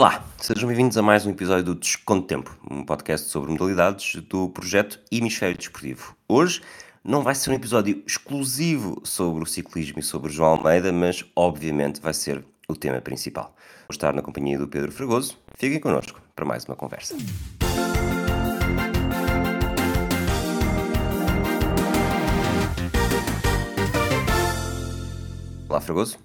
Olá, sejam bem-vindos a mais um episódio do Desconto Tempo, um podcast sobre modalidades do projeto Hemisfério Desportivo. Hoje não vai ser um episódio exclusivo sobre o ciclismo e sobre o João Almeida, mas obviamente vai ser o tema principal. Vou estar na companhia do Pedro Fragoso. Fiquem connosco para mais uma conversa. Olá, Fragoso.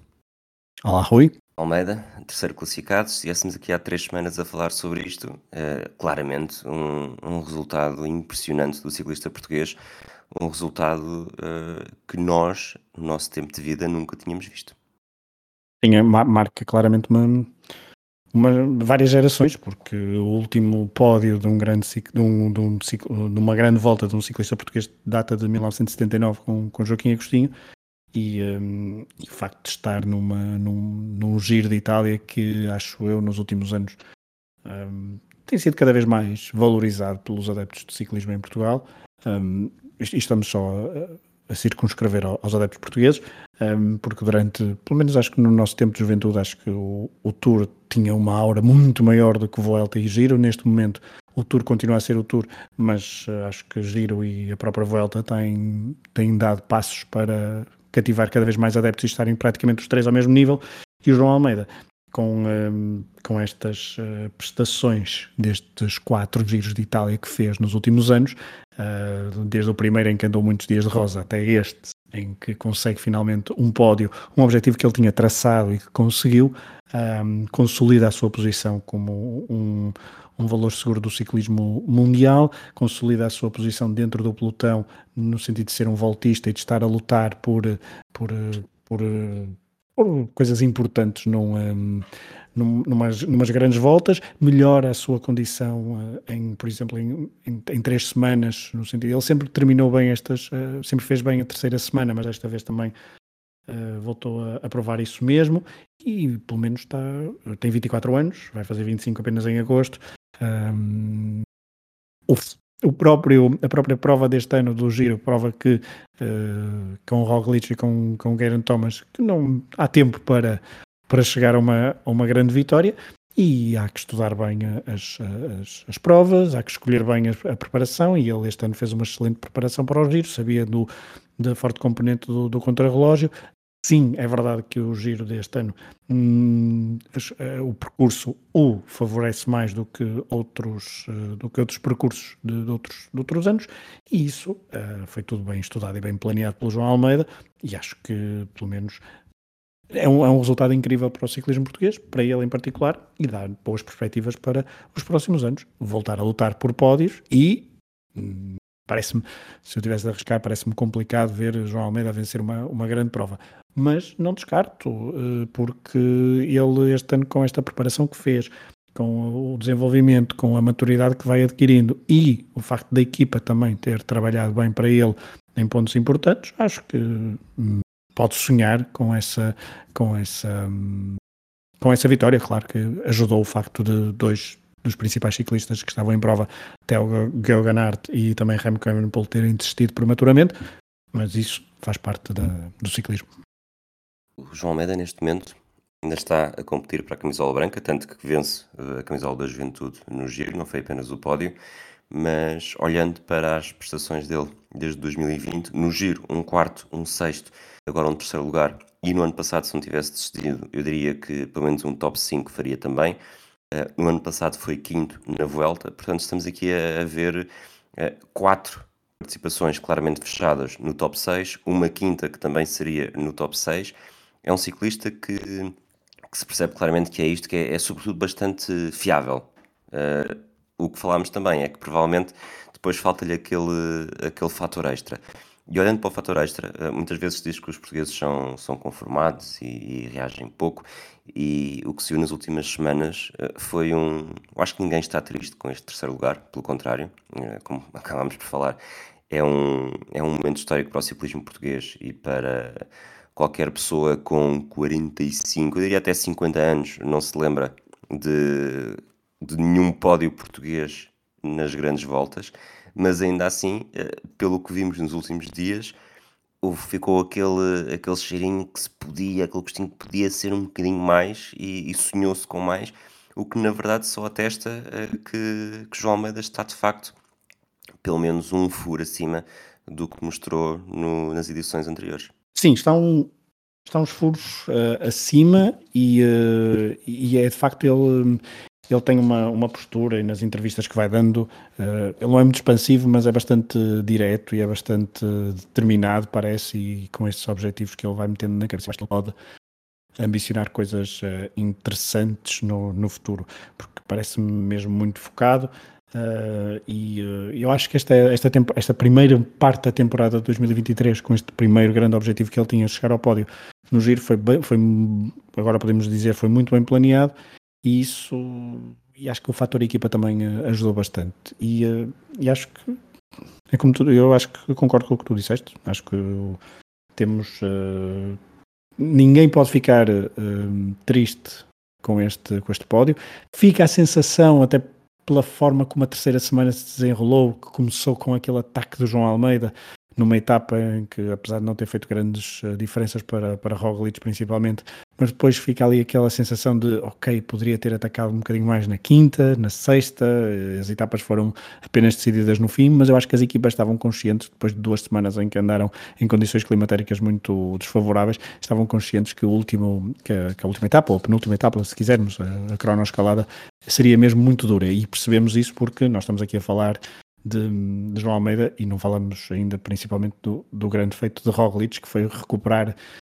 Olá, Rui. Almeida, terceiro classificado. Se estivéssemos aqui há três semanas a falar sobre isto, é, claramente um, um, resultado impressionante do ciclista português, um resultado uh, que nós, no nosso tempo de vida, nunca tínhamos visto. Sim, marca claramente uma, uma, várias gerações, porque o último pódio de, um grande, de, um, de, um, de uma grande volta de um ciclista português data de 1979 com, com Joaquim Agostinho, e, um, e, o facto de estar numa, num, num giro de Itália que acho eu nos últimos anos um, tem sido cada vez mais valorizado pelos adeptos de ciclismo em Portugal. Um, e estamos só a, a circunscrever aos adeptos portugueses, um, porque durante, pelo menos acho que no nosso tempo de juventude, acho que o, o Tour tinha uma aura muito maior do que o Vuelta e Giro. Neste momento o Tour continua a ser o Tour, mas uh, acho que Giro e a própria Vuelta têm, têm dado passos para cativar cada vez mais adeptos e estarem praticamente os três ao mesmo nível, e o João Almeida, com, um, com estas uh, prestações destes quatro giros de Itália que fez nos últimos anos, uh, desde o primeiro em que andou muitos dias de rosa até este, em que consegue finalmente um pódio, um objetivo que ele tinha traçado e que conseguiu, um, consolida a sua posição como um, um valor seguro do ciclismo mundial, consolida a sua posição dentro do pelotão no sentido de ser um voltista e de estar a lutar por, por, por, por coisas importantes num, um, numas, numas grandes voltas, melhora a sua condição uh, em, por exemplo, em, em, em, três semanas, no sentido, ele sempre terminou bem estas, uh, sempre fez bem a terceira semana, mas esta vez também Uh, voltou a, a, provar isso mesmo e pelo menos está, tem 24 anos, vai fazer 25 apenas em agosto, um, o, próprio, a própria prova deste ano do Giro prova que uh, com o Roglic e com, com o Geraint Thomas que não há tempo para, para chegar a uma, a uma grande vitória. E há que estudar bem as, as, as provas, há que escolher bem a, a, preparação e ele este ano fez uma excelente preparação para o Giro, sabia do, da forte componente do, do contrarrelógio, Sim, é verdade que o giro deste ano, hum, eh, o percurso o favorece mais do que outros, uh, do que outros percursos de, de, outros, de outros anos, e isso uh, foi tudo bem estudado e bem planeado pelo João Almeida, e acho que, pelo menos, é um, é um resultado incrível para o ciclismo português, para ele em particular, e dá boas perspectivas para os próximos anos. Voltar a lutar por pódios e. Parece-me, se eu tivesse de arriscar, parece-me complicado ver João Almeida vencer uma, uma grande prova mas não descarto, eh, porque ele este ano com esta preparação que fez, com o desenvolvimento, com a maturidade que vai adquirindo e o facto da equipa também ter trabalhado bem para ele em pontos importantes, acho que hum, pode sonhar com essa, com essa, hum, com essa vitória. Claro que ajudou o facto de dois dos principais ciclistas que estavam em prova, Theo Geoghegan e também Remco Evenepoel terem desistido prematuramente, mas isso faz parte da, do ciclismo. O João Almeida, neste momento, ainda está a competir para a camisola branca, tanto que vence eh, a camisola da juventude no giro, não foi apenas o pódio, mas olhando para as prestações dele desde 2020, no giro, um quarto, um sexto, agora um terceiro lugar, e no ano passado, se não tivesse desistido, eu diria que pelo menos um top 5 faria também. Uh, no ano passado foi quinto na Vuelta, portanto estamos aqui a, a ver uh, quatro participações claramente fechadas no top 6, uma quinta que também seria no top 6, é um ciclista que, que se percebe claramente que é isto, que é, é sobretudo bastante fiável. Uh, o que falámos também é que provavelmente depois falta-lhe aquele, aquele fator extra. E olhando para o fator extra, muitas vezes diz que os portugueses são, são conformados e, e, reagem pouco, e o que se viu nas últimas semanas uh, foi um. Eu acho que ninguém está triste com este terceiro lugar, pelo contrário, como acabámos por falar, é um, é um momento histórico para o ciclismo português e para qualquer pessoa com 45, eu diria até 50 anos, não se lembra de, de nenhum pódio português nas grandes voltas, mas ainda assim, eh, pelo que vimos nos últimos dias, ficou aquele, aquele cheirinho que se podia, aquele gostinho que podia ser um bocadinho mais e, e sonhou-se com mais. o que na verdade só atesta uh, que, que João Almeida está de facto pelo menos um furo acima do que mostrou no, nas edições anteriores. Sim, está, um, está uns furos uh, acima e, uh, e é de facto ele, ele tem uma, uma postura e nas entrevistas que vai dando, uh, ele não é muito expansivo, mas é bastante direto e é bastante determinado, parece, e com estes objetivos que ele vai metendo na cabeça, acho que ele pode ambicionar coisas interessantes no, no futuro, porque parece-me mesmo muito focado. Uh, e uh, eu acho que esta, esta, esta primeira parte da temporada de 2023, com este primeiro grande objetivo que ele tinha, chegar ao pódio no giro, foi, bem, foi agora podemos dizer, foi muito bem planeado. E isso, e acho que o fator equipa também uh, ajudou bastante. E, e acho que, é como tu, eu acho que concordo com o que tu disseste. Acho que temos. ninguém pode ficar triste com este, com este pódio. Fica a sensação, até pela forma como a terceira semana se desenrolou, que começou com aquele ataque do João Almeida, numa etapa em que, apesar de não ter feito grandes uh, diferenças para, para Roglic principalmente, mas depois fica ali aquela sensação de, ok, poderia ter atacado um bocadinho mais na quinta, na sexta, eh, as etapas foram apenas decididas no fim, mas eu acho que as equipas estavam conscientes, depois de duas semanas em que andaram em condições climatéricas muito desfavoráveis, estavam conscientes que, o último, que, a, que a última etapa, ou a penúltima etapa, se quisermos, a, a cronoescalada, seria mesmo muito dura, e percebemos isso porque nós estamos aqui a falar de, de, João Almeida e não falamos ainda principalmente do, do grande feito de Roglic, que foi recuperar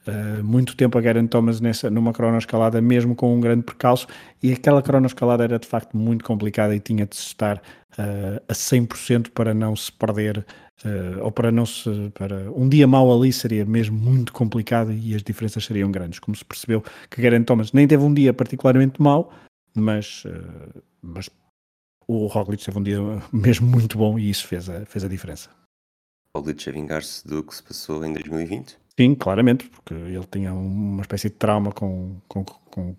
uh, muito tempo a Garen Thomas nessa, numa cronoescalada, mesmo com um grande percalço, e aquela cronoescalada era de facto muito complicada e tinha de estar uh, a 100% para não se perder, uh, ou para não se... Para, um dia mau ali seria mesmo muito complicado e as diferenças seriam grandes, como se percebeu que Garen Thomas nem teve um dia particularmente mau, mas, mas o Roglic teve um dia mesmo muito bom e isso fez a, fez a diferença. Roglic a vingar-se do que se passou em 2020? Sim, claramente, porque ele tinha uma espécie de trauma com, com, com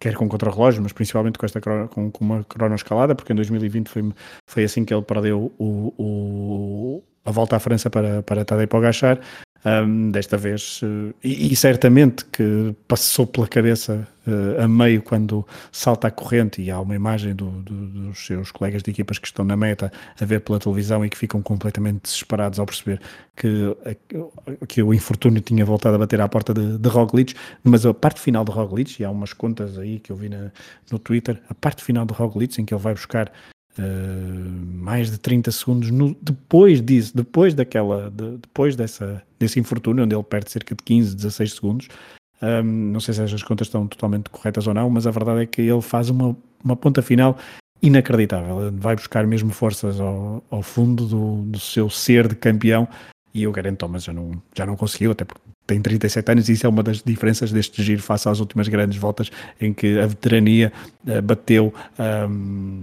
quer com contra-relógio, mas principalmente com esta com, com uma cronoescalada, porque em 2020 foi, foi assim que ele perdeu o, o, a volta à França para, para Tadej Pogacar, um, desta vez, uh, e, e, certamente que passou pela cabeça uh, a meio quando salta a corrente e há uma imagem do, do, dos seus colegas de equipas que estão na meta a ver pela televisão e que ficam completamente desesperados ao perceber que, que o infortúnio tinha voltado a bater à porta de, de Roglic, mas a parte final de Roglic, e há umas contas aí que eu vi na, no Twitter, a parte final de Roglic em que ele vai buscar Uh, mais de 30 segundos no, depois disso, depois daquela, de, depois dessa, desse infortúnio, onde ele perde cerca de 15, 16 segundos. Um, não sei se as contas estão totalmente corretas ou não, mas a verdade é que ele faz uma, uma ponta final inacreditável. Vai buscar mesmo forças ao, ao fundo do, do seu ser de campeão e o Garen Thomas já não, já não conseguiu, até porque tem 37 anos e isso é uma das diferenças deste giro face às últimas grandes voltas em que a veterania uh, bateu um,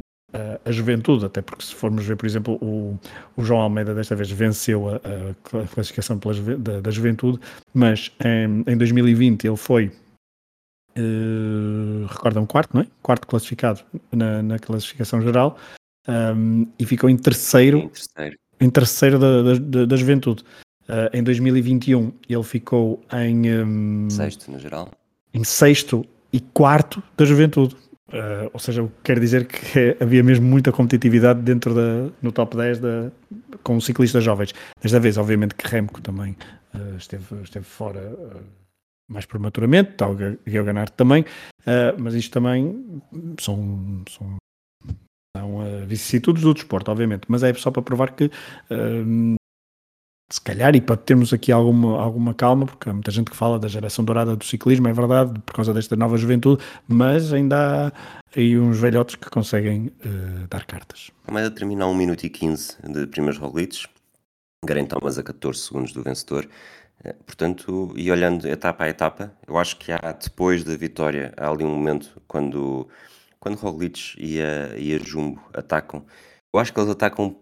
a juventude, até porque se formos ver, por exemplo, o, o João Almeida desta vez venceu a, a classificação pela, da, da, juventude, mas em, em 2020 ele foi, uh, recordam, quarto, não é? Quarto classificado na, na classificação geral um, e ficou em terceiro, em terceiro, em terceiro da, da, da juventude. Uh, em 2021 ele ficou em um, sexto no geral, em sexto e quarto da juventude. Uh, ou seja, quer dizer que é, havia mesmo muita competitividade dentro da, no top 10 da, com ciclistas jovens. Desta vez, obviamente, que Remco também uh, esteve, esteve fora uh, mais prematuramente, tal Geoganaert também, mas isto também são, são, são vicissitudes do desporto, obviamente, mas é só para provar que se calhar, e para termos aqui alguma, alguma calma, porque há muita gente que fala da geração dourada do ciclismo, é verdade, por causa desta nova juventude, mas ainda há aí uns velhotes que conseguem uh, dar cartas. Termina a 1 minuto e 15 de primeiros Roglic, Garen Thomas a 14 segundos do vencedor. Eh, portanto, e olhando etapa a etapa, eu acho que há depois da vitória, há ali um momento quando, quando Roglic e a, e a Jumbo atacam. Eu acho que eles atacam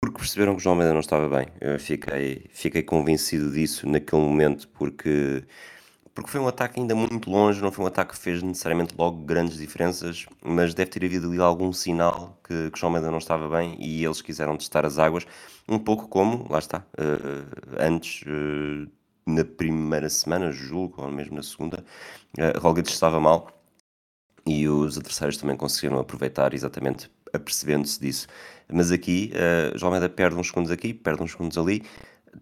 porque perceberam que o João Almeida não estava bem. Eu fiquei, fiquei convencido disso naquele momento, porque, porque foi um ataque ainda muito longe, não foi um ataque que fez necessariamente logo grandes diferenças, mas deve ter havido ali algum sinal que, que o João Almeida não estava bem e eles quiseram testar as águas, um pouco como, lá está, uh, antes, uh, na primeira semana, julgo, ou mesmo na segunda, uh, estava mal e os adversários também conseguiram aproveitar exatamente apercebendo-se disso. Mas aqui, uh, João Almeida perde uns segundos aqui, perde uns segundos ali,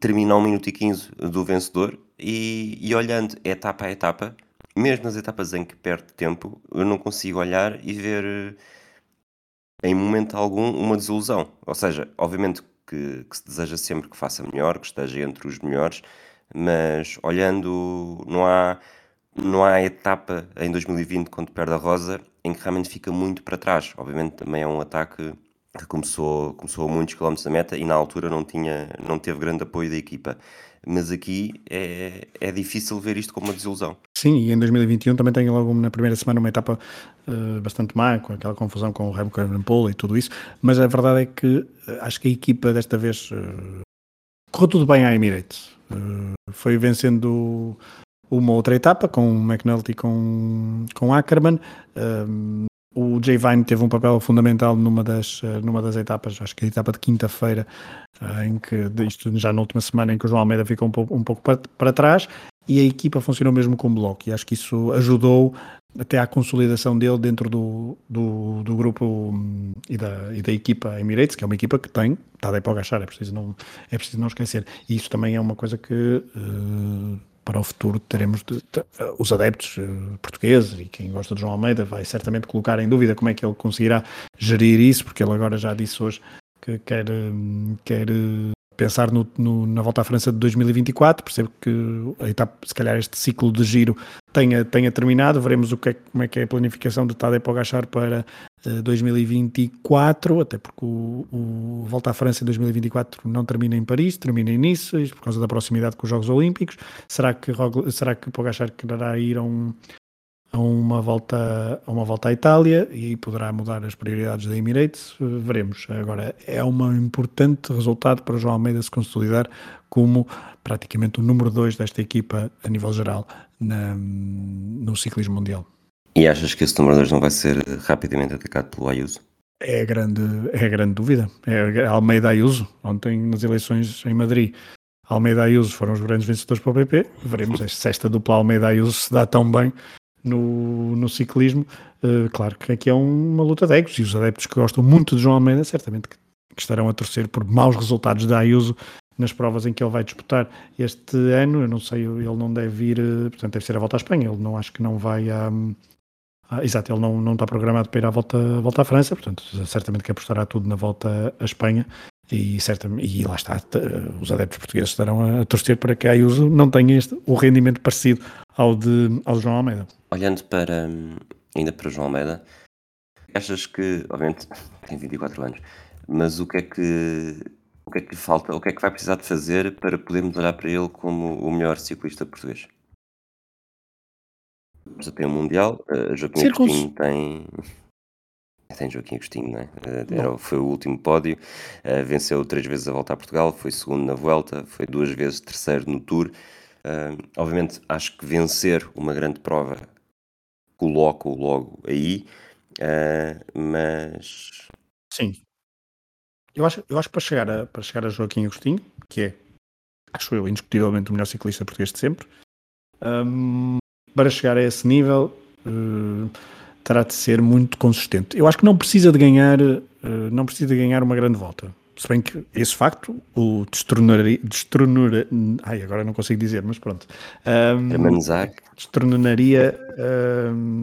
termina um minuto e 15 do vencedor e, e olhando etapa a etapa, mesmo nas etapas em que perde tempo, eu não consigo olhar e ver em momento algum uma desilusão. Ou seja, obviamente que, que se deseja sempre que faça melhor, que esteja entre os melhores, mas olhando, não há, não há etapa em 2020 quando perde a Rosa em que realmente fica muito para trás. Obviamente também é um ataque que começou, começou a muitos quilómetros da meta e na altura não, tinha, não teve grande apoio da equipa. Mas aqui é, é difícil ver isto como uma desilusão. Sim, e em 2021 também tem logo na primeira semana uma etapa uh, bastante má, com aquela confusão com o Remco Evenepoel e tudo isso, mas a verdade é que uh, acho que a equipa desta vez uh, correu tudo bem à Emirates. foi vencendo uma outra etapa com o McNulty e com, com Ackerman. O Jay Vine teve um papel fundamental numa das, eh, numa das etapas, acho que a etapa de quinta-feira, eh, em que, isto já na última semana, em que o João Almeida ficou um pouco, um pouco para, para trás e a equipa funcionou mesmo como bloco e acho que isso ajudou até à consolidação dele dentro do, do, do grupo hum, e da, e da equipa Emirates, que é uma equipa que tem, está daí para agachar, é preciso não, é preciso não esquecer. E isso também é uma coisa que uh, para o futuro teremos de, de, os adeptos uh, portugueses e quem gosta de João Almeida vai certamente colocar em dúvida como é que ele conseguirá gerir isso, porque ele agora já disse hoje que quer, hum, quer eh, pensar no, no, na volta à França de 2024, percebo que a etapa, se calhar este ciclo de giro tenha, tenha terminado, veremos o que é, como é que é a planificação de Tadej Pogacar para uh, eh, 2024, até porque o, o, Volta à França em 2024 não termina em Paris, termina em Nice, por causa da proximidade com os Jogos Olímpicos, será que, será que Pogacar quererá ir a um, a uma volta, a uma volta à Itália e poderá mudar as prioridades da Emirates, veremos. Agora, é um importante resultado para o João Almeida se consolidar como praticamente o número 2 desta equipa a nível geral na, no ciclismo mundial. E achas que esse número 2 não vai ser rapidamente atacado pelo Ayuso? É a grande, é a grande dúvida. É Almeida Ayuso, ontem nas eleições em Madrid. Almeida Ayuso foram os grandes vencedores para o PP. Veremos se esta dupla Almeida Ayuso se dá tão bem no, no ciclismo. Uh, claro que aqui é uma luta de egos e os adeptos que gostam muito de João Almeida certamente que, que estarão a torcer por maus resultados da Ayuso nas provas em que ele vai disputar este ano. Eu não sei, ele não deve ir, eh, portanto, deve ser a volta à Espanha. Ele não acho que não vai a. exato, ele não, não está programado para ir à volta, volta à França, portanto, certamente que apostará tudo na volta à Espanha. E, certamente, e lá está, os adeptos portugueses estarão a torcer para que a Ayuso não tenha este, o rendimento parecido ao de, ao de João Almeida. Olhando para, ainda para João Almeida, achas que, obviamente, tem 24 anos, mas o que é que o que é que lhe falta, o que é que vai precisar de fazer para podermos olhar para ele como o melhor ciclista português? Já tem um Mundial, uh, Joaquim Agostinho tem. Tem Joaquim Agostinho, não é? Uh, era, foi o último pódio, uh, venceu três vezes a volta a Portugal, foi segundo na volta, foi duas vezes terceiro no Tour. Uh, obviamente, acho que vencer uma grande prova coloco logo aí, uh, mas. Sim. Eu acho, eu acho que para chegar, a, para chegar a Joaquim Agostinho, que é, acho eu, indiscutivelmente o melhor ciclista português de sempre, um, para chegar a esse nível. Uh, terá de ser muito consistente. Eu acho que não precisa de ganhar, não precisa de ganhar uma grande volta. Se bem que esse facto o destronaria. destronaria ai, agora não consigo dizer, mas pronto. Um, destronaria. Um,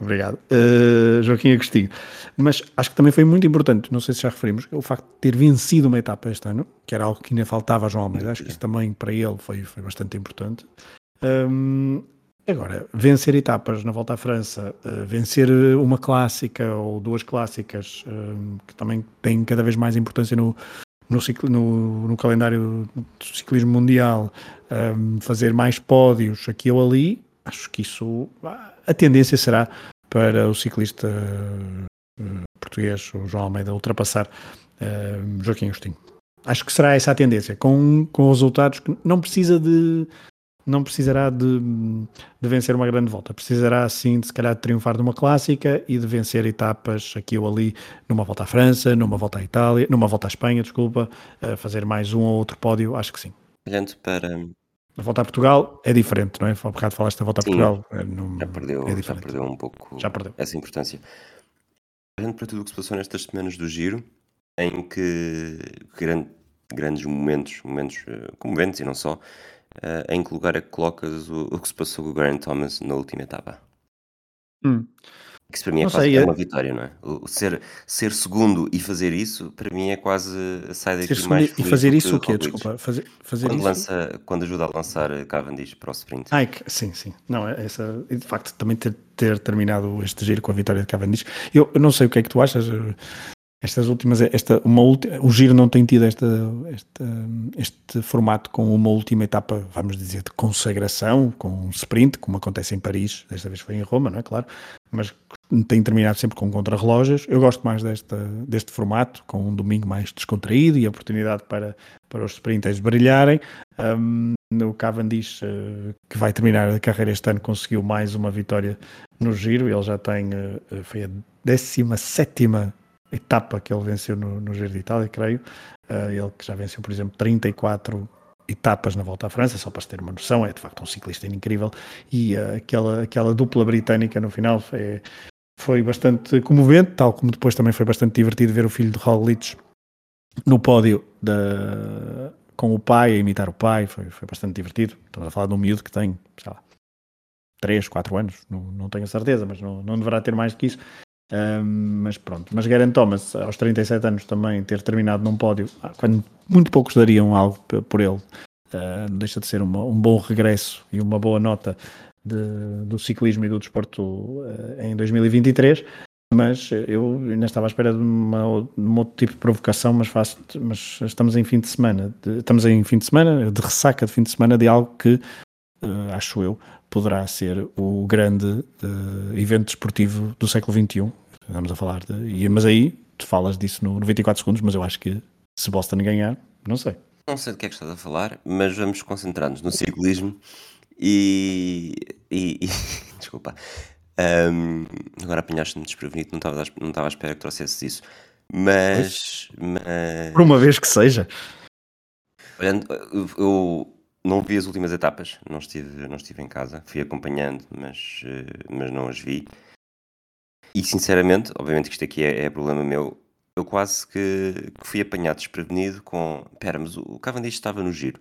obrigado. Uh, Joaquim Agostinho. Mas acho que também foi muito importante, não sei se já referimos, o facto de ter vencido uma etapa este ano, que era algo que ainda faltava a João Almeida. Acho que isso também para ele foi, foi bastante importante. Um, Agora, vencer etapas na volta à França, uh, vencer uma clássica ou duas clássicas, uh, que também têm cada vez mais importância no, no, ciclo, no, no calendário do ciclismo mundial, fazer mais pódios aqui ou ali, acho que isso, a tendência será para o ciclista português, o João Almeida, ultrapassar Joaquim Agostinho. Acho que será essa a tendência, com, com resultados que não precisa de não precisará de, de, vencer uma grande volta, precisará sim de se calhar de triunfar de uma clássica e de vencer etapas aqui ou ali numa volta à França, numa volta à Itália, numa volta à Espanha, desculpa, fazer mais um ou outro pódio, acho que sim. Olhando para, A volta a Portugal é diferente, não é? Há bocado falaste da volta a Portugal. É, não, já, perdeu, é já perdeu um pouco já perdeu. essa importância. Olhando para tudo o que se passou nestas semanas do Giro, em que grande, grandes momentos, momentos uh, comoventes e não só, uh, em que lugar é que colocas o, o que se passou com o Grant Thomas na última etapa? Hum. Que isso para mim é, quase, sei, é uma vitória, não é? O ser, ser segundo e fazer isso, para mim é quase sai daqui ser mais E fazer isso o quê? Desculpa, fazer, fazer quando isso? Lança, quando ajuda a lançar Cavendish para o sprint. Ai, sim, sim. Não, é essa, de facto, também ter, ter terminado este giro com a vitória de Cavendish. Eu, eu não sei o que é que tu achas, estas últimas, esta, uma o giro não tem tido esta, esta, este formato com uma última etapa, vamos dizer, de consagração, com um sprint, como acontece em Paris, desta vez foi em Roma, não é claro, mas tem terminado sempre com contrarrelógios. Eu gosto mais desta, deste formato, com um domingo mais descontraído e oportunidade para, para os sprinters brilharem. Um, no Cavendish, uh, que vai terminar a carreira este ano, conseguiu mais uma vitória no giro, ele já tem, uh, foi a 17 etapa que ele venceu no, no Giro de Itália, creio. Uh, ele que já venceu, por exemplo, 34 etapas na volta à França, só para se ter uma noção, é de facto um ciclista incrível. E uh, aquela, aquela dupla britânica no final foi, foi bastante comovente, tal como depois também foi bastante divertido ver o filho de Roglic no pódio da, com o pai, a imitar o pai, foi, foi bastante divertido. Estamos a falar de um miúdo que tem, sei lá, 3, 4 anos, não, não tenho a certeza, mas não, não deverá ter mais do que isso. Mas pronto, mas Garen Thomas, aos 37 anos também, ter terminado num pódio, ah, quando muito poucos dariam algo por ele, uh, deixa de ser uma, um bom regresso e uma boa nota de, do ciclismo e do desporto uh, em 2023. Mas eu ainda estava à espera de, uma, de um outro tipo de provocação, mas, faço, mas estamos em fim de semana, de, estamos em fim de semana, de ressaca de fim de semana de algo que, uh, acho eu, poderá ser o grande uh, evento desportivo do século XXI, Estamos a falar de. Mas aí tu falas disso no 94 segundos, mas eu acho que se Boston ganhar, não sei. Não sei do que é que estás a falar, mas vamos concentrar-nos no ciclismo e. e, e desculpa. Um, agora apanhaste-me desprevenido, não estava, não estava à espera que trouxesse isso. Mas, mas. Por uma vez que seja. Olhando, eu não vi as últimas etapas, não estive, não estive em casa, fui acompanhando, mas, mas não as vi. E sinceramente, obviamente que isto aqui é, é problema meu, eu quase que, que fui apanhado desprevenido com. Pera, mas o Cavendish estava no giro.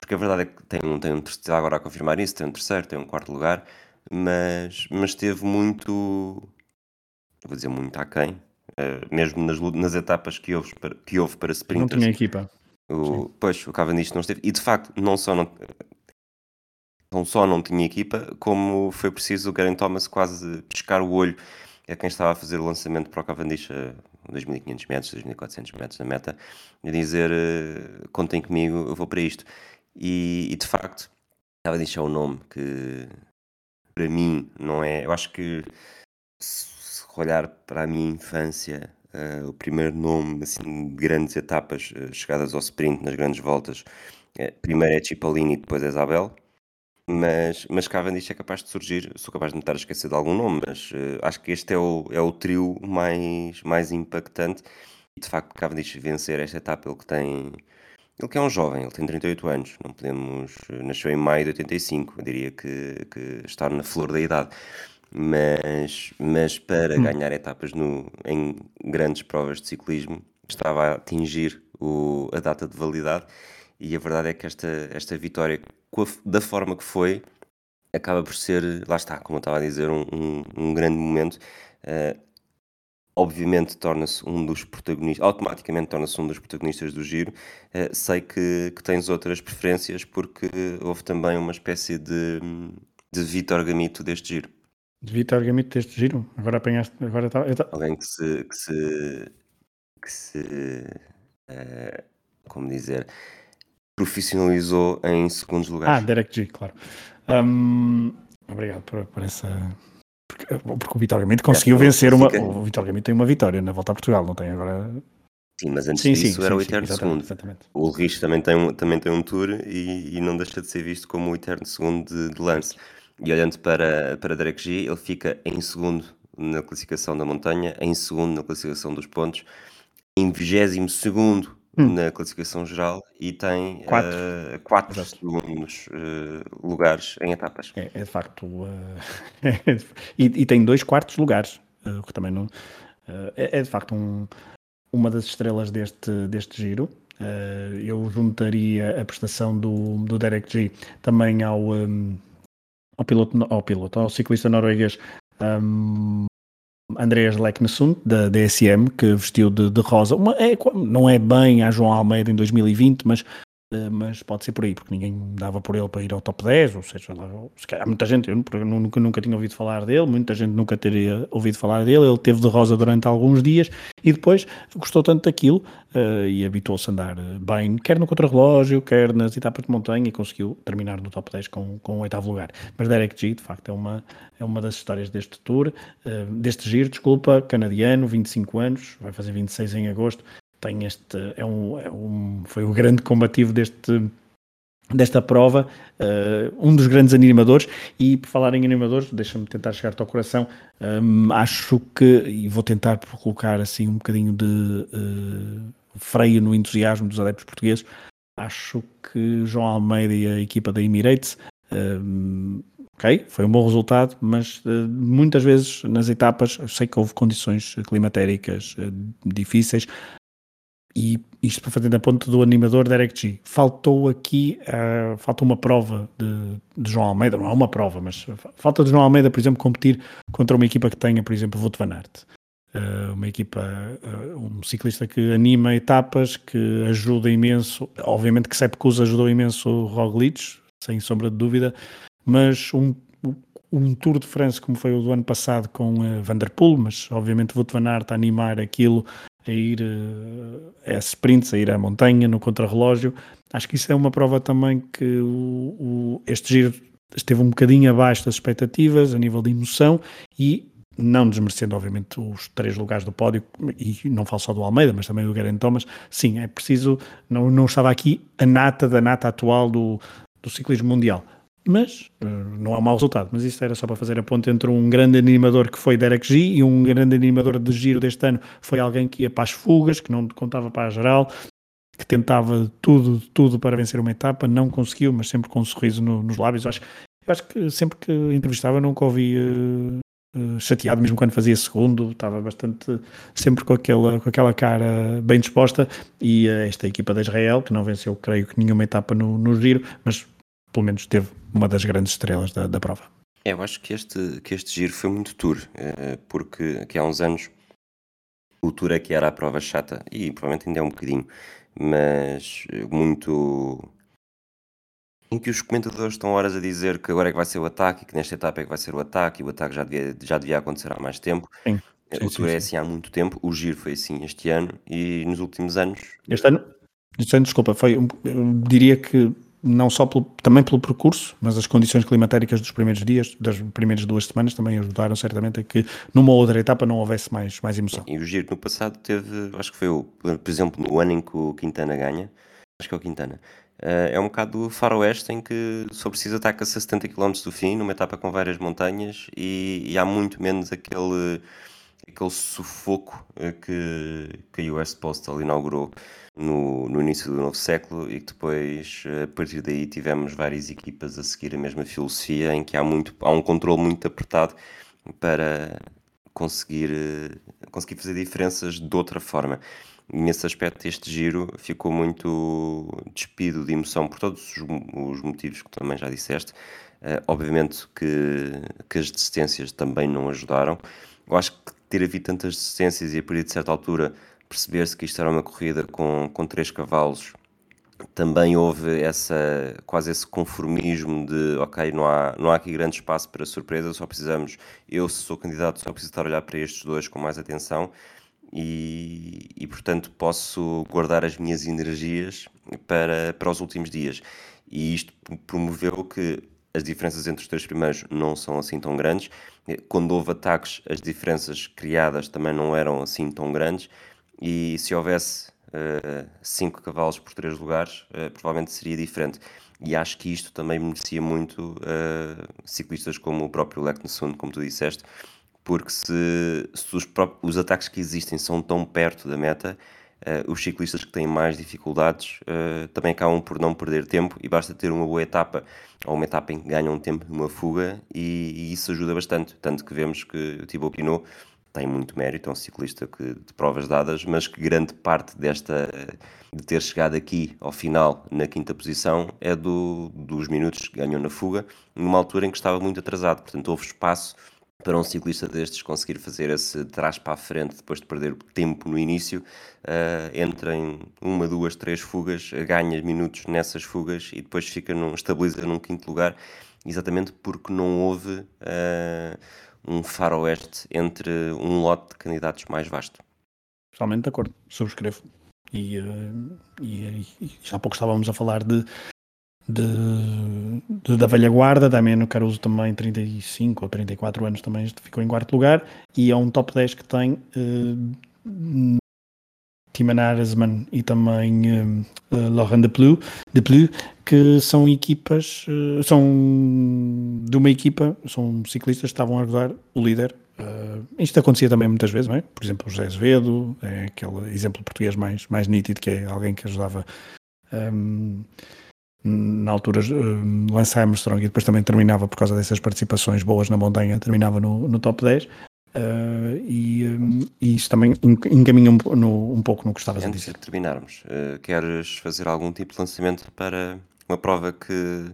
Porque a verdade é que tem um, tem um terceiro, agora a confirmar isso, tem um terceiro, tem um quarto lugar, mas, mas teve muito. Vou dizer muito aquém, uh, mesmo nas, nas etapas que houve para, que houve para sprinters. Não tinha equipa. O, pois, o Cavendish não esteve. E de facto, não só não, não só não tinha equipa, como foi preciso o Garen Thomas quase pescar o olho é quem estava a fazer o lançamento para o Cavendish a 2.500 metros, 2.400 metros da meta, a dizer uh, contem comigo, eu vou para isto. E, e de facto, Cavendish é um nome que para mim não é. Eu acho que se olhar para a minha infância, uh, o primeiro nome assim, de grandes etapas uh, chegadas ao sprint nas grandes voltas, primeiro é Cipollini e depois é Isabel mas, mas Cavendish é capaz de surgir, sou capaz de me estar a esquecer de algum nome, mas uh, acho que este é o, é o trio mais, mais impactante. E de facto, Cavendish vencer esta etapa, ele que tem. Ele que é um jovem, ele tem 38 anos, não podemos. Nasceu em maio de 85, eu diria que, que está na flor da idade. Mas, mas para hum. ganhar etapas no, em grandes provas de ciclismo, estava a atingir o, a data de validade. E a verdade é que esta, esta vitória a, da forma que foi, acaba por ser, lá está, como eu estava a dizer, um, um, um grande momento. Uh, obviamente torna-se um dos protagonistas, automaticamente torna-se um dos protagonistas do giro. Uh, sei que, que tens outras preferências porque houve também uma espécie de, de Vitor Gamito deste giro. De Vitor Gamito deste giro? Agora apanhaste. Agora tá, tá... Alguém que se. Que se, que se uh, como dizer profissionalizou em segundos lugares. Ah, Derek G, claro. Um, obrigado por, por essa. Porque, porque o Vitor Gamito conseguiu é, vencer uma. O Vitor Gamito tem uma vitória na volta a Portugal, não tem agora. Sim, mas antes sim, disso sim, era sim, o eterno segundo. Exatamente. O Rich também tem um, também tem um tour e, e não deixa de ser visto como o eterno segundo de, de lance. E olhando para, para Derek G, ele fica em segundo na classificação da montanha, em segundo na classificação dos pontos, em vigésimo segundo Hum. na classificação geral e tem, 4. uh, 4 Exato. segundos uh, lugares em etapas. É, é de facto. Uh, e, e, tem dois quartos lugares, uh, que também não. É, é, de facto um, uma das estrelas deste, deste giro. eu juntaria a prestação do, do Derek G também ao, um, ao, piloto, ao piloto, ao ciclista norueguês um, Andreas Leknesund, da DSM, que vestiu de, de rosa. Uma, é, não é bem a João Almeida em 2020, mas mas pode ser por aí, porque ninguém dava por ele para ir ao top 10, ou seja, há muita gente, eu nunca, nunca tinha ouvido falar dele, muita gente nunca teria ouvido falar dele, ele teve de rosa durante alguns dias e depois gostou tanto daquilo uh, e habituou-se a andar eh, bem, quer no contrarrelógio, quer nas etapas de montanha e conseguiu terminar no top 10 com, com o oitavo lugar. Mas Derek G, de facto, é uma, é uma das histórias deste tour, uh, deste giro, desculpa, canadiano, 25 anos, vai fazer 26 em agosto, tem este é um, é um foi o grande combativo deste desta prova, uh, um dos grandes animadores, e por falar em animadores, deixa-me tentar chegar-te ao coração, um, acho que, e vou tentar colocar assim um bocadinho de uh, freio no entusiasmo dos adeptos portugueses, acho que João Almeida e a equipa da Emirates, um, ok, foi um bom resultado, mas uh, muitas vezes nas etapas, eu sei que houve condições climatéricas difíceis, e isto para fazer na ponta do animador Derek G. Faltou aqui, uh, uma prova de, de, João Almeida, não é uma prova, mas falta de João Almeida, por exemplo, competir contra uma equipa que tenha, por exemplo, Wout van Aert. Uh, uma equipa, uh, um ciclista que anima etapas, que ajuda imenso, obviamente que Sepkus ajudou imenso o Roglic, sem sombra de dúvida, mas um, um Tour de France como foi o do ano passado com Van Der Poel, mas obviamente Wout van Aert a animar aquilo a ir a eh, sprints, a ir à montanha, no contrarrelógio. Acho que isso é uma prova também que o, o, este giro esteve um bocadinho abaixo das expectativas a nível de emoção e não desmerecendo, obviamente, os três lugares do pódio, e não falo só do Almeida, mas também do Geraint Thomas, sim, é preciso, não, não estava aqui a nata da nata atual do, do ciclismo mundial mas uh, não é um mau resultado. Mas isso era só para fazer a ponte entre um grande animador que foi Derek G e um grande animador de giro deste ano foi alguém que ia para as fugas, que não contava para a geral, que tentava tudo, tudo para vencer uma etapa, não conseguiu, mas sempre com um sorriso no, nos lábios. Eu acho, eu acho que sempre que entrevistava nunca ouvi uh, uh, chateado, mesmo quando fazia segundo, estava bastante sempre com aquela, com aquela cara bem disposta. E esta equipa de Israel, que não venceu, creio que nenhuma etapa no, no giro, mas pelo menos teve uma das grandes estrelas da, da prova. É, eu acho que este, que este giro foi muito tour, eh, porque aqui há uns anos o tour é que era a prova chata, e provavelmente ainda é um bocadinho, mas muito. em que os comentadores estão horas a dizer que agora é que vai ser o ataque, e que nesta etapa é que vai ser o ataque, e o ataque já devia, já devia acontecer há mais tempo. Sim. Eh, sim, o tour é assim há muito tempo, o giro foi assim este ano, e nos últimos anos. Este ano? Este ano, desculpa, foi, diria que não só pelo, também pelo percurso, mas as condições climatéricas dos primeiros dias, das primeiras duas semanas, também ajudaram certamente a que numa outra etapa não houvesse mais, mais emoção. E o Giro no passado teve, acho que foi, o, por exemplo, no ano em que o Quintana ganha, acho que é o Quintana, uh, é um bocado do faroeste em que só precisa ataca-se a 70 km do fim, numa etapa com várias montanhas e, e há muito menos aquele, aquele sufoco eh, que, que a US Postal inaugurou no, no início do novo século e que depois, a partir daí, tivemos várias equipas a seguir a mesma filosofia em que há, muito, há um controle muito apertado para conseguir, conseguir fazer diferenças de outra forma. E nesse aspecto, este giro ficou muito despido de emoção por todos os, os motivos que também já disseste. Uh, obviamente que, que as desistências também não ajudaram. Eu acho que ter havido tantas desistências e a partir de certa altura perceber-se que isto era uma corrida com, com três cavalos, também houve essa, quase esse conformismo de ok, não há, não há aqui grande espaço para surpresa, só precisamos, eu se sou candidato, só preciso estar a olhar para estes dois com mais atenção e, e portanto posso guardar as minhas energias para, para os últimos dias. E isto promoveu que as diferenças entre os três primeiros não são assim tão grandes. Quando houve ataques, as diferenças criadas também não eram assim tão grandes e se houvesse 5 uh, cavalos por 3 lugares, uh, provavelmente seria diferente. E acho que isto também beneficia muito uh, ciclistas como o próprio Leknesund, como tu disseste, porque se, se os, os, ataques que existem são tão perto da meta, os ciclistas que têm mais dificuldades também acabam por não perder tempo e basta ter uma boa etapa ou uma etapa em que ganham tempo numa fuga e, e isso ajuda bastante. Tanto que vemos que o Thibaut Pinot tem muito mérito, é um ciclista que, de provas dadas, mas que grande parte desta de ter chegado aqui ao final na quinta posição é do, dos minutos que ganhou na fuga, numa altura em que estava muito atrasado. Portanto, houve espaço para um ciclista destes conseguir fazer esse trás para a frente depois de perder tempo no início, uh, entra em uma, duas, três fugas, ganha minutos nessas fugas e depois fica num, estabiliza num quinto lugar, exatamente porque não houve uh, um faroeste entre um lote de candidatos mais vasto. Totalmente de acordo, subscrevo. E, uh, e, e, já há pouco estávamos a falar de de, de, da velha guarda, Damiano Caruso também 35 ou 34 anos também ficou em quarto lugar e é um top 10 que tem uh, Timan Aresman e também uh, uh, Laurent Deplus, Deplus que são equipas uh, são de uma equipa, são ciclistas que estavam a ajudar o líder Uh, isto acontecia também muitas vezes, não é? Por exemplo, o José Azevedo, é aquele exemplo português mais, mais nítido, que é alguém que ajudava um, na altura uh, Lance Armstrong e depois também terminava por causa dessas participações boas na montanha, terminava no, no top 10 uh, e, um, e, isso também encaminha um, no, um pouco no que estavas Antes a dizer. de terminarmos, uh, queres fazer algum tipo de lançamento para uma prova que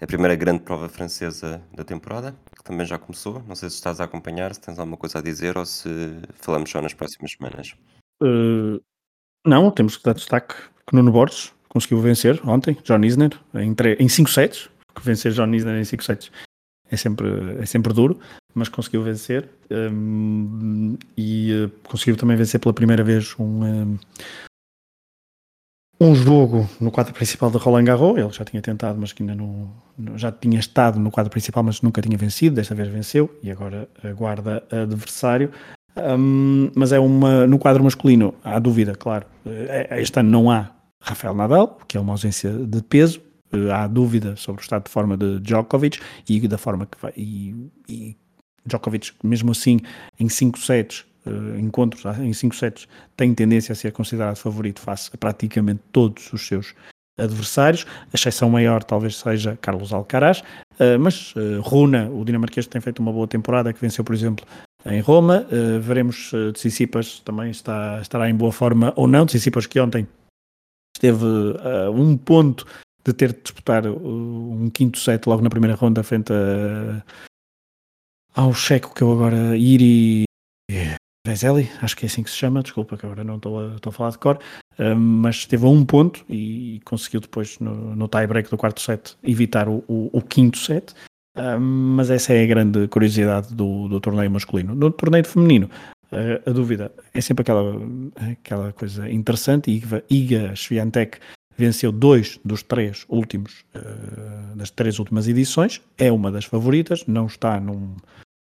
a primeira grande prova francesa da temporada, que também já começou. Não sei se estás a acompanhar, se tens alguma coisa a dizer ou se falamos só nas próximas semanas. Uh, não, temos que dar destaque que Nuno Borges conseguiu vencer ontem, John Isner, em 5 sets, porque vencer John Isner em 5 sets é sempre, é sempre duro, mas conseguiu vencer um, e uh, conseguiu também vencer pela primeira vez um, um, um, jogo no quadro principal de Roland Garros. Ele já tinha tentado, mas que ainda não, já tinha estado no quadro principal, mas nunca tinha vencido. Desta vez venceu e agora aguarda adversário. Um, mas é uma no quadro masculino há dúvida, claro. Eh, este ano não há Rafael Nadal, que é uma ausência de peso. Eh, há dúvida sobre o estado de forma de Djokovic e da forma que vai. E, e Djokovic, mesmo assim, em 5 sets, uh, encontros em 5 sets, tem tendência a ser considerado favorito face a praticamente todos os seus adversários. A exceção maior talvez seja Carlos Alcaraz, uh, mas uh, Runa, o dinamarquês, tem feito uma boa temporada, que venceu, por exemplo, em Roma. Uh, veremos uh, Tsitsipas também está, estará em boa forma ou não. Tsitsipas que ontem esteve a um ponto de ter de disputar uh, um quinto set logo na primeira ronda frente a, ao checo que eu agora Iri Vezeli, acho que é assim que se chama, desculpa que agora não estou a, a falar de cor, uh, mas esteve a um ponto e conseguiu depois no, no tie-break do quarto set evitar o, o, o quinto set, uh, mas essa é a grande curiosidade do, do torneio masculino. No torneio feminino, a dúvida é sempre aquela, aquela coisa interessante. Iga, Swiatek venceu dois dos três últimos, uh, das três últimas edições, é uma das favoritas, não está, num,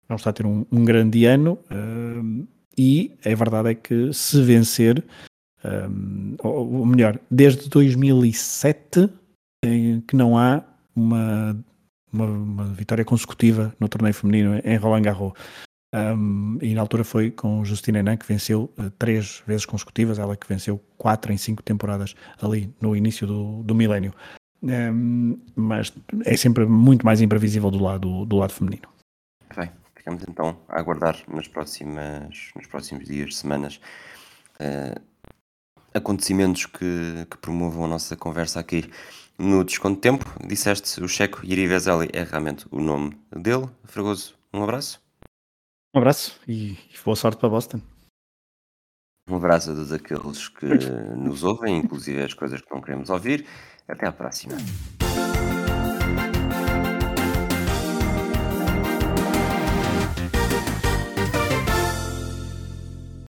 não está a ter um, um grande ano uh, e a verdade é que se vencer, um, ou, melhor, desde 2007 que não há uma, uma, uma, vitória consecutiva no torneio feminino em Roland Garros. Um, e na altura foi com Justina Enan que venceu uh, três vezes consecutivas, ela que venceu quatro em cinco temporadas ali no início do, do milénio. Um, mas é sempre muito mais imprevisível do lado, do lado feminino. Bem, ficamos então a aguardar nas próximas, nos próximos dias, semanas, uh, acontecimentos que, que promovam a nossa conversa aqui no Desconto Tempo. Disseste o checo Yuri Vezeli é realmente o nome dele. Fragoso, um abraço. Um abraço e boa sorte para Boston. Um abraço a todos aqueles que nos ouvem, inclusive as coisas que não queremos ouvir. Até à próxima.